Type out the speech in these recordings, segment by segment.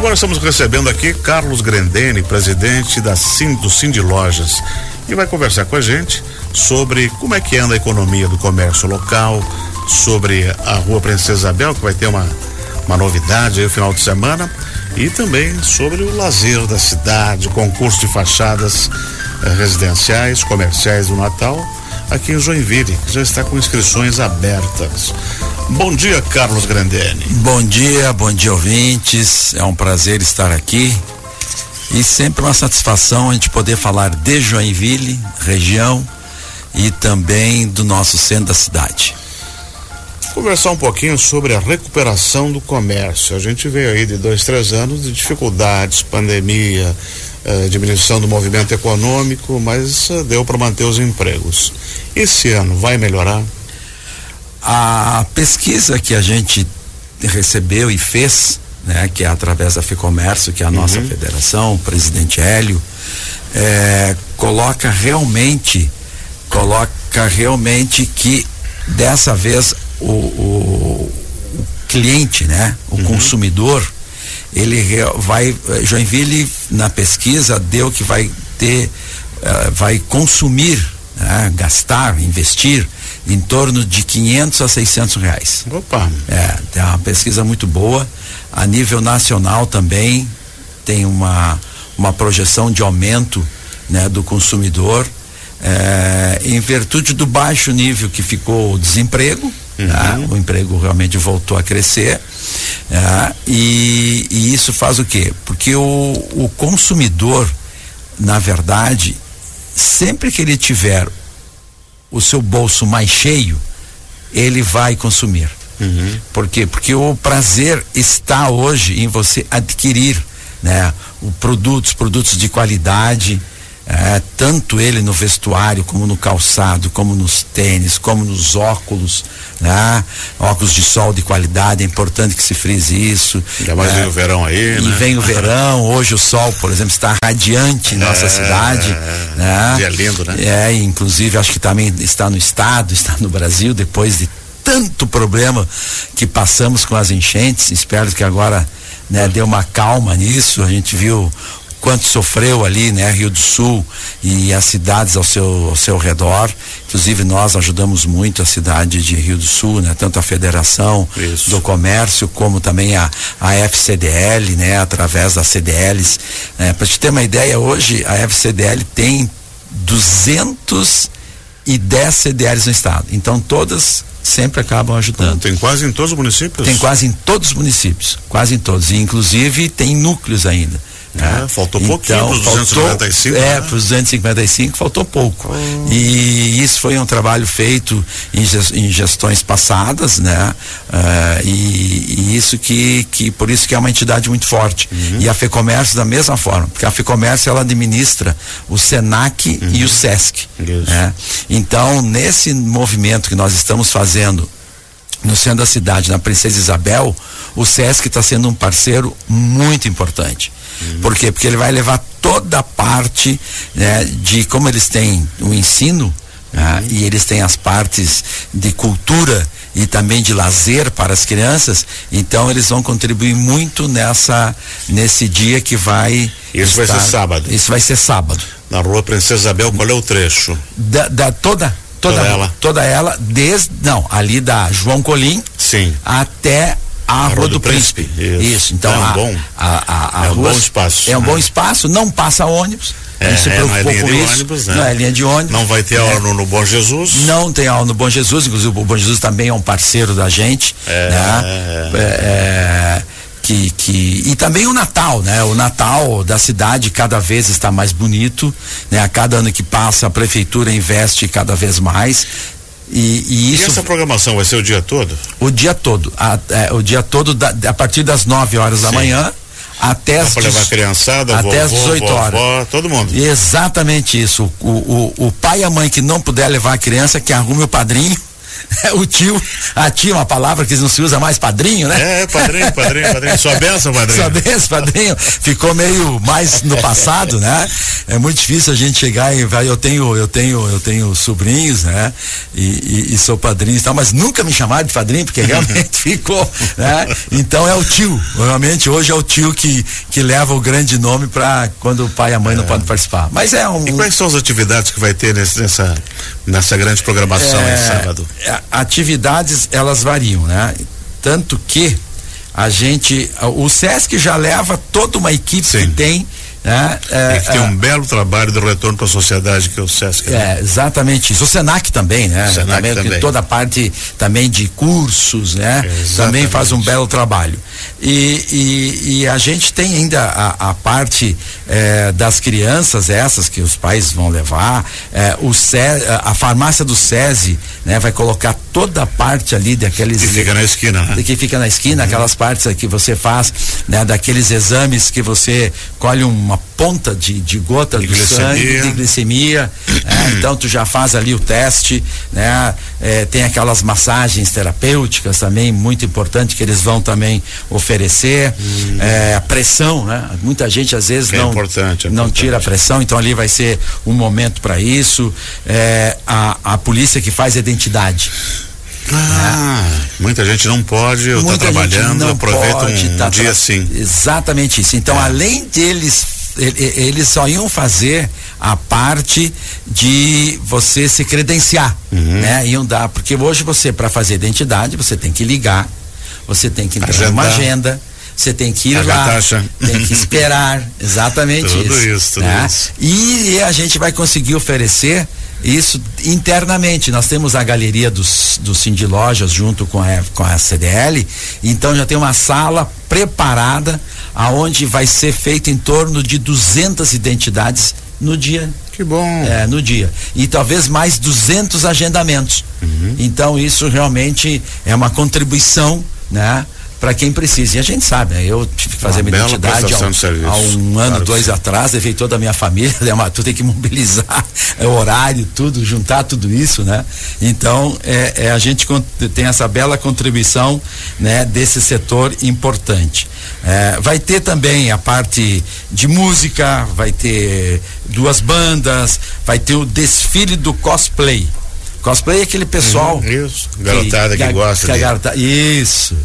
Agora estamos recebendo aqui Carlos Grendene, presidente da Sim, do Cindy Lojas, e vai conversar com a gente sobre como é que anda a economia do comércio local, sobre a Rua Princesa Isabel, que vai ter uma, uma novidade aí no final de semana, e também sobre o lazer da cidade, concurso de fachadas eh, residenciais, comerciais do Natal, aqui em Joinville, que já está com inscrições abertas. Bom dia, Carlos Grandene. Bom dia, bom dia, ouvintes. É um prazer estar aqui e sempre uma satisfação a gente poder falar de Joinville, região e também do nosso centro da cidade. Conversar um pouquinho sobre a recuperação do comércio. A gente veio aí de dois, três anos de dificuldades, pandemia, eh, diminuição do movimento econômico, mas eh, deu para manter os empregos. Esse ano vai melhorar? A pesquisa que a gente recebeu e fez, né, que é através da FEComércio, que é a nossa uhum. federação, o presidente Hélio, é, coloca realmente, coloca realmente que dessa vez o, o, o cliente, né, o uhum. consumidor, ele vai, Joinville na pesquisa deu que vai ter, uh, vai consumir, né, gastar, investir em torno de 500 a 600 reais. Opa! É, tem uma pesquisa muito boa. A nível nacional também tem uma, uma projeção de aumento né, do consumidor. É, em virtude do baixo nível que ficou o desemprego, tá? uhum. tá? o emprego realmente voltou a crescer. É, e, e, isso faz o quê? Porque o, o consumidor, na verdade, sempre que ele tiver o seu bolso mais cheio, ele vai consumir. Uhum. Por quê? Porque o prazer está hoje em você adquirir né, o produtos, produtos de qualidade, é, tanto ele no vestuário, como no calçado, como nos tênis, como nos óculos, né? Óculos de sol de qualidade, é importante que se frise isso. Ainda mais é, vem o verão aí, E né? vem o verão, hoje o sol, por exemplo, está radiante em nossa é, cidade. É, né? Dia lindo, né? É, inclusive acho que também está no estado, está no Brasil, depois de tanto problema que passamos com as enchentes, espero que agora né, deu uma calma nisso. A gente viu quanto sofreu ali, né, Rio do Sul e as cidades ao seu, ao seu redor. Inclusive nós ajudamos muito a cidade de Rio do Sul, né, tanto a Federação Isso. do Comércio como também a, a FCDL, né, através das CDLs. Né, Para te ter uma ideia, hoje a FCDL tem 210 CDLs no estado. Então todas sempre acabam ajudando. Tem quase em todos os municípios? Tem quase em todos os municípios, quase em todos. E inclusive tem núcleos ainda. É, faltou então, pouquinho para os 255. É, né? para os 255 faltou pouco. Oh. E isso foi um trabalho feito em, gestões passadas, né? Uh, e, e, isso que, que, por isso que é uma entidade muito forte. Uhum. E a FEComércio da mesma forma, porque a FEComércio ela administra o SENAC uhum. e o SESC. Né? Então, nesse movimento que nós estamos fazendo no centro da cidade, na Princesa Isabel, o SESC está sendo um parceiro muito importante. Uhum. Por quê? Porque ele vai levar toda a parte né, de como eles têm o ensino né, e eles têm as partes de cultura e também de lazer para as crianças, então eles vão contribuir muito nessa nesse dia que vai Isso estar, vai ser sábado. Isso vai ser sábado. Na Rua Princesa Isabel, qual é o trecho? Da, da toda toda, toda ela. Toda ela desde não, ali da João Colim Sim. até a, Rua, do, do Príncipe. Príncipe. Isso. Isso. Então, é um a, bom, a, a, é um bom espaço. É um né? bom espaço, não passa ônibus. É, se preocupou é, é com isso. Ônibus, né? Não é linha de ônibus. Não vai ter é. aula no, no, Bom Jesus? Não tem aula no Bom Jesus, inclusive o Bom Jesus também é um parceiro da gente. É. Né? É, é, que, que e também o Natal, né? O Natal da cidade cada vez está mais bonito, né? A cada ano que passa a prefeitura investe cada vez mais. E, e, isso, e essa programação vai ser o dia todo? O dia todo. A, é, o dia todo, da, a partir das 9 horas Sim. da manhã até as, levar a criançada, até vovô, as 18 vovó, horas. todo mundo. Exatamente isso. O, o, o pai e a mãe que não puder levar a criança, que arrume o padrinho, o tio, a tia, uma palavra que não se usa mais, padrinho, né? É, padrinho, padrinho, padrinho. Sua benção, padrinho. Sua benção, padrinho. Ficou meio mais no passado, né? É muito difícil a gente chegar e vai, eu tenho, eu tenho, eu tenho sobrinhos, né? E, e, e sou padrinho e tal, mas nunca me chamaram de padrinho, porque realmente ficou, né? Então é o tio. Realmente hoje é o tio que, que leva o grande nome para quando o pai e a mãe é. não podem participar. Mas é um. E quais são as atividades que vai ter nesse, nessa, nessa grande programação é, sábado? É, atividades elas variam, né? Tanto que a gente, o SESC já leva toda uma equipe Sim. que tem né? É, que tem é, um belo trabalho de retorno para a sociedade que é o SESC. Né? É, exatamente isso. O SENAC também, né? O SENAC também, também. Toda a parte também de cursos, né? Também faz um belo trabalho. E, e, e a gente tem ainda a, a parte é, das crianças, essas que os pais vão levar, é, o SES, a farmácia do SESI, né? Vai colocar toda a parte ali daqueles. Que fica na esquina, né? Que fica na esquina, uhum. aquelas partes que você faz, né? Daqueles exames que você colhe um uma ponta de, de gota de do glicemia. sangue de glicemia. é, então tu já faz ali o teste, né? É, tem aquelas massagens terapêuticas também, muito importante que eles vão também oferecer. Hum. É, a pressão, né? Muita gente às vezes é não, importante, é não importante. tira a pressão, então ali vai ser um momento para isso. É, a, a polícia que faz a identidade. Ah, né? muita gente não pode, eu estou trabalhando, aproveita um tá dia assim. Exatamente isso. Então, é. além deles eles só iam fazer a parte de você se credenciar, uhum. né? Iam dar, porque hoje você para fazer identidade, você tem que ligar, você tem que entrar numa agenda, você tem que ir Pagar lá, taxa. tem que esperar, exatamente tudo isso. isso tudo né? isso. E a gente vai conseguir oferecer isso internamente. Nós temos a galeria dos, do Cindy Lojas junto com a, com a CDL, então já tem uma sala preparada aonde vai ser feito em torno de 200 identidades no dia. Que bom. É, no dia. E talvez mais 200 agendamentos. Uhum. Então isso realmente é uma contribuição, né? Para quem precisa. E a gente sabe, né? Eu tive que fazer Uma minha identidade há, um ano, claro dois atrás, levei toda a minha família, né? tu tem que mobilizar é, horário, tudo, juntar tudo isso, né? Então, é, é, a gente tem essa bela contribuição, né? Desse setor importante. É, vai ter também a parte de música, vai ter duas bandas, vai ter o desfile do cosplay. Cosplay é aquele pessoal. Uhum, isso, garotada que, que, que gosta. Que de... garota, isso.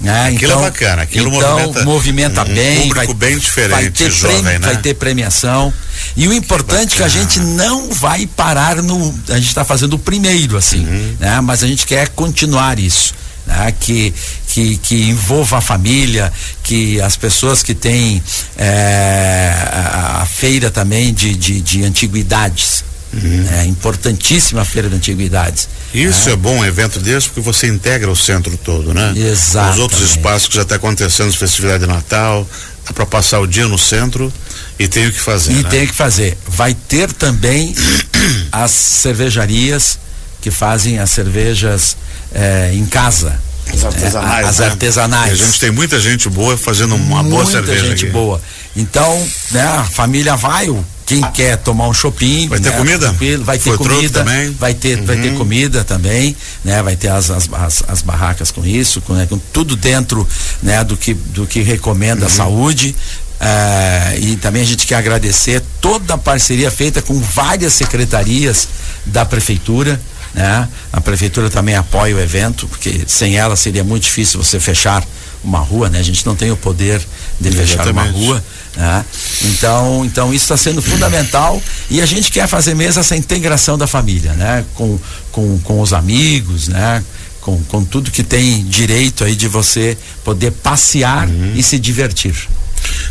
Né? Aquilo é então, é bacana, aquilo então, movimenta, movimenta um bem. público vai, bem diferente, vai ter jovem, prêmio, né? Vai ter premiação. E o importante é que a gente não vai parar no. A gente está fazendo o primeiro, assim, uhum. né? Mas a gente quer continuar isso. Né? Que, que, que envolva a família, que as pessoas que têm é, a, a, feira também de, de, de antiguidades. Uhum. É importantíssima a feira de antiguidades. Isso é, é bom um evento desse porque você integra o centro todo, né? Exato. Os outros espaços que já está acontecendo, festividade de Natal, dá para passar o dia no centro e tem o que fazer. E né? tem o que fazer. Vai ter também as cervejarias que fazem as cervejas eh, em casa. As artesanais. É, as né? artesanais. A gente tem muita gente boa fazendo uma muita boa cerveja. Muita gente aqui. boa. Então, né, a família vai, o quem quer tomar um shopping vai ter né, comida vai ter Foi comida também. vai ter uhum. vai ter comida também né vai ter as, as, as, as barracas com isso com, né, com, tudo dentro né do que do que recomenda uhum. a saúde é, e também a gente quer agradecer toda a parceria feita com várias secretarias da prefeitura né? A prefeitura também apoia o evento, porque sem ela seria muito difícil você fechar uma rua, né? A gente não tem o poder de fechar uma rua, né? Então, então isso está sendo fundamental e a gente quer fazer mesmo essa integração da família, né? Com, com, com os amigos, né? Com, com tudo que tem direito aí de você poder passear uhum. e se divertir.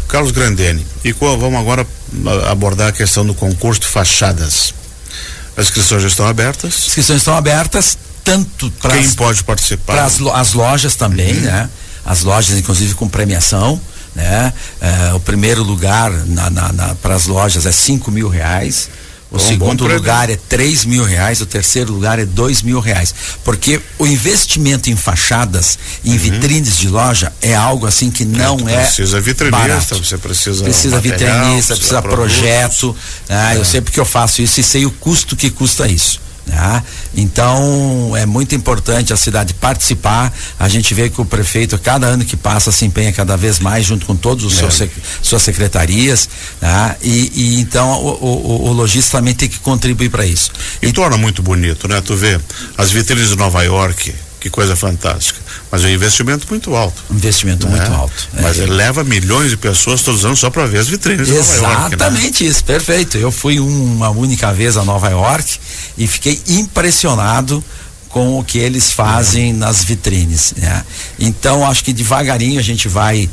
Carlos Grandene, e qual, vamos agora abordar a questão do concurso de fachadas. As inscrições já estão abertas? As inscrições estão abertas, tanto para. Quem pode participar? Para as, as, lojas também, uhum. né? As lojas, inclusive, com premiação. Né? É, o primeiro lugar para as lojas é cinco mil reais. O Bom, segundo lugar é três mil reais, o terceiro lugar é dois mil reais. Porque o investimento em fachadas, em uhum. vitrines de loja, é algo assim que não é. Precisa vitrinista, barato. você precisa. Precisa material, vitrinista, precisa, precisa projeto. Ah, é. Eu sei porque eu faço isso e sei o custo que custa isso. Né? Então é muito importante a cidade participar. A gente vê que o prefeito, cada ano que passa, se empenha cada vez mais junto com todos os é. seus suas secretarias. Né? E, e, então o, o, o lojista também tem que contribuir para isso. E, e torna muito bonito, né? Tu vê as vitrines de Nova York, que coisa fantástica. Mas é um investimento muito alto. Investimento né? muito alto. Mas é. ele leva milhões de pessoas todos os anos só para ver as vitrines Exatamente né? isso, perfeito. Eu fui uma única vez a Nova York e fiquei impressionado com o que eles fazem é. nas vitrines. Né? Então, acho que devagarinho a gente vai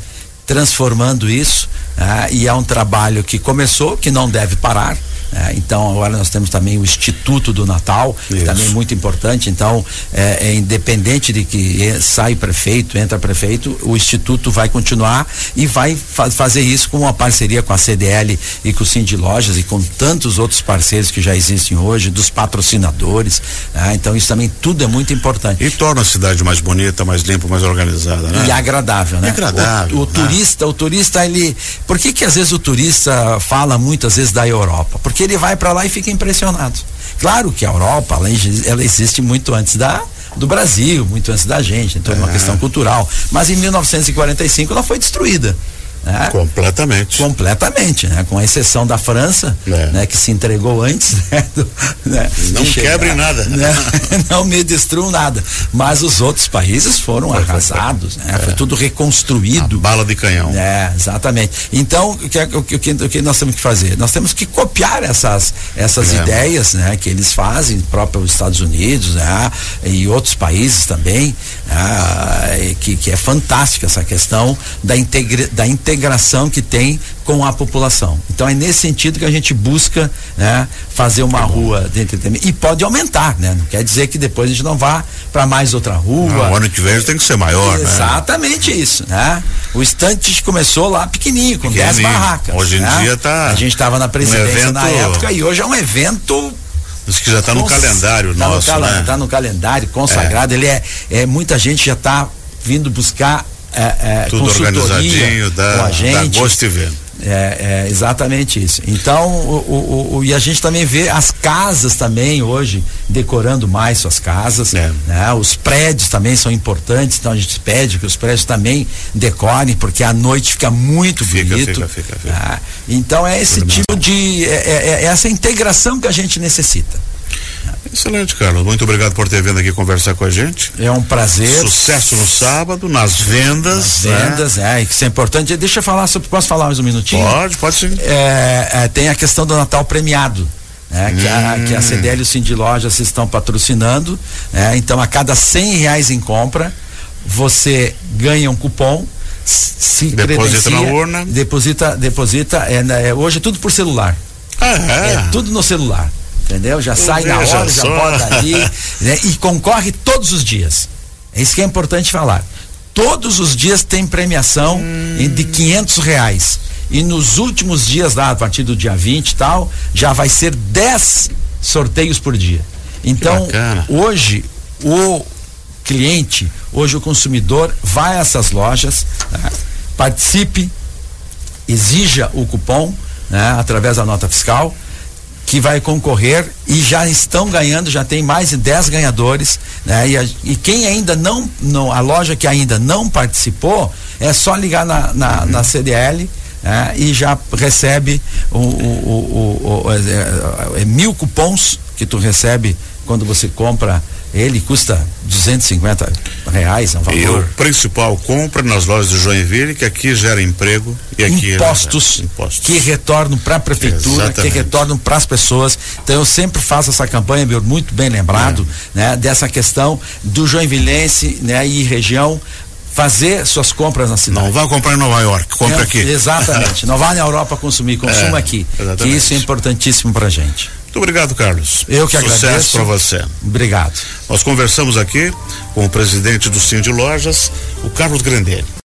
transformando isso né? e é um trabalho que começou, que não deve parar. É, então agora nós temos também o Instituto do Natal, que também é muito importante. Então, é, é independente de que sai prefeito, entra prefeito, o Instituto vai continuar e vai fa fazer isso com uma parceria com a CDL e com o Cindy Lojas e com tantos outros parceiros que já existem hoje, dos patrocinadores. Né? Então, isso também tudo é muito importante. E torna a cidade mais bonita, mais limpa, mais organizada, né? E agradável, né? E agradável. O, o né? turista, o turista, ele. Por que que às vezes o turista fala muitas vezes da Europa? Porque que ele vai para lá e fica impressionado. Claro que a Europa, ela, ela existe muito antes da do Brasil, muito antes da gente, então é uma questão cultural. Mas em 1945 ela foi destruída. Né? Completamente. Completamente, né? Com a exceção da França, é. né? Que se entregou antes, né? Do, né? Não chegar, quebre nada. Né? Não me destruam nada. Mas os outros países foram arrasados, né? É. Foi tudo reconstruído. A bala de canhão. É, exatamente. Então, o que, o, que, o que nós temos que fazer? Nós temos que copiar essas, essas é. ideias, né? Que eles fazem, próprio os Estados Unidos, né? E outros países também, né? que, que é fantástica essa questão da, integra, da integração integração que tem com a população. Então é nesse sentido que a gente busca né, fazer uma rua de entretenimento. E pode aumentar, né? Não quer dizer que depois a gente não vá para mais outra rua. Não, o ano que vem tem que ser maior, né? Exatamente né? isso, né? O estante começou lá pequenininho, com 10 barracas. Hoje em né? dia tá. A gente estava na presidência um evento... na época e hoje é um evento Diz que já está no calendário tá nosso, no né? Está no calendário consagrado. É. Ele é, é muita gente já está vindo buscar é, é, Tudo organizadinho, dá, com a gente. Dá gosto de ver. É, é, exatamente isso. Então, o, o, o, e a gente também vê as casas também hoje decorando mais suas casas. É. Né? Os prédios também são importantes, então a gente pede que os prédios também decorem, porque a noite fica muito fica, bonito. Fica, fica, fica. Né? Então é esse tipo de. É, é, é essa integração que a gente necessita. Excelente, Carlos. Muito obrigado por ter vindo aqui conversar com a gente. É um prazer. Sucesso no sábado, nas vendas. Nas né? vendas, né? é, isso é importante. Deixa eu falar sobre. Posso falar mais um minutinho? Pode, pode sim. É, é, tem a questão do Natal premiado. Né, hum. que, a, que a. CDL e o Cindy Lojas estão patrocinando. Né, então, a cada cem reais em compra, você ganha um cupom se deposita na urna deposita deposita é, né, é, hoje é tudo por celular ah, é? é tudo no celular entendeu? Já sai na hora, já bota ali, né? E concorre todos os dias. É isso que é importante falar. Todos os dias tem premiação hum. de quinhentos reais. E nos últimos dias lá, a partir do dia 20 e tal, já vai ser 10 sorteios por dia. Então, hoje, o cliente, hoje o consumidor vai a essas lojas, né? participe, exija o cupom, né? através da nota fiscal, que vai concorrer e já estão ganhando, já tem mais de 10 ganhadores, né? E, a, e, quem ainda não, não, a loja que ainda não participou, é só ligar na, na, na CDL né? e já recebe o, o, o, o é, é, é, mil cupons que tu recebe quando você compra ele custa 250 reais, é um valor. E o principal compra nas lojas de Joinville, que aqui gera emprego e aqui impostos, é, impostos. que retornam para a prefeitura, Exatamente. que retornam para as pessoas. Então eu sempre faço essa campanha, meu, muito bem lembrado, é. né, dessa questão do joinvilense, né, e região fazer suas compras na cidade. Não vá comprar em Nova York, compre é, aqui. Exatamente. Não vá na Europa consumir, consuma é, aqui. Exatamente. Que isso é importantíssimo para gente. Muito obrigado, Carlos. Eu que Sucesso agradeço. Sucesso para você. Obrigado. Nós conversamos aqui com o presidente do Cindy Lojas, o Carlos Grandelli.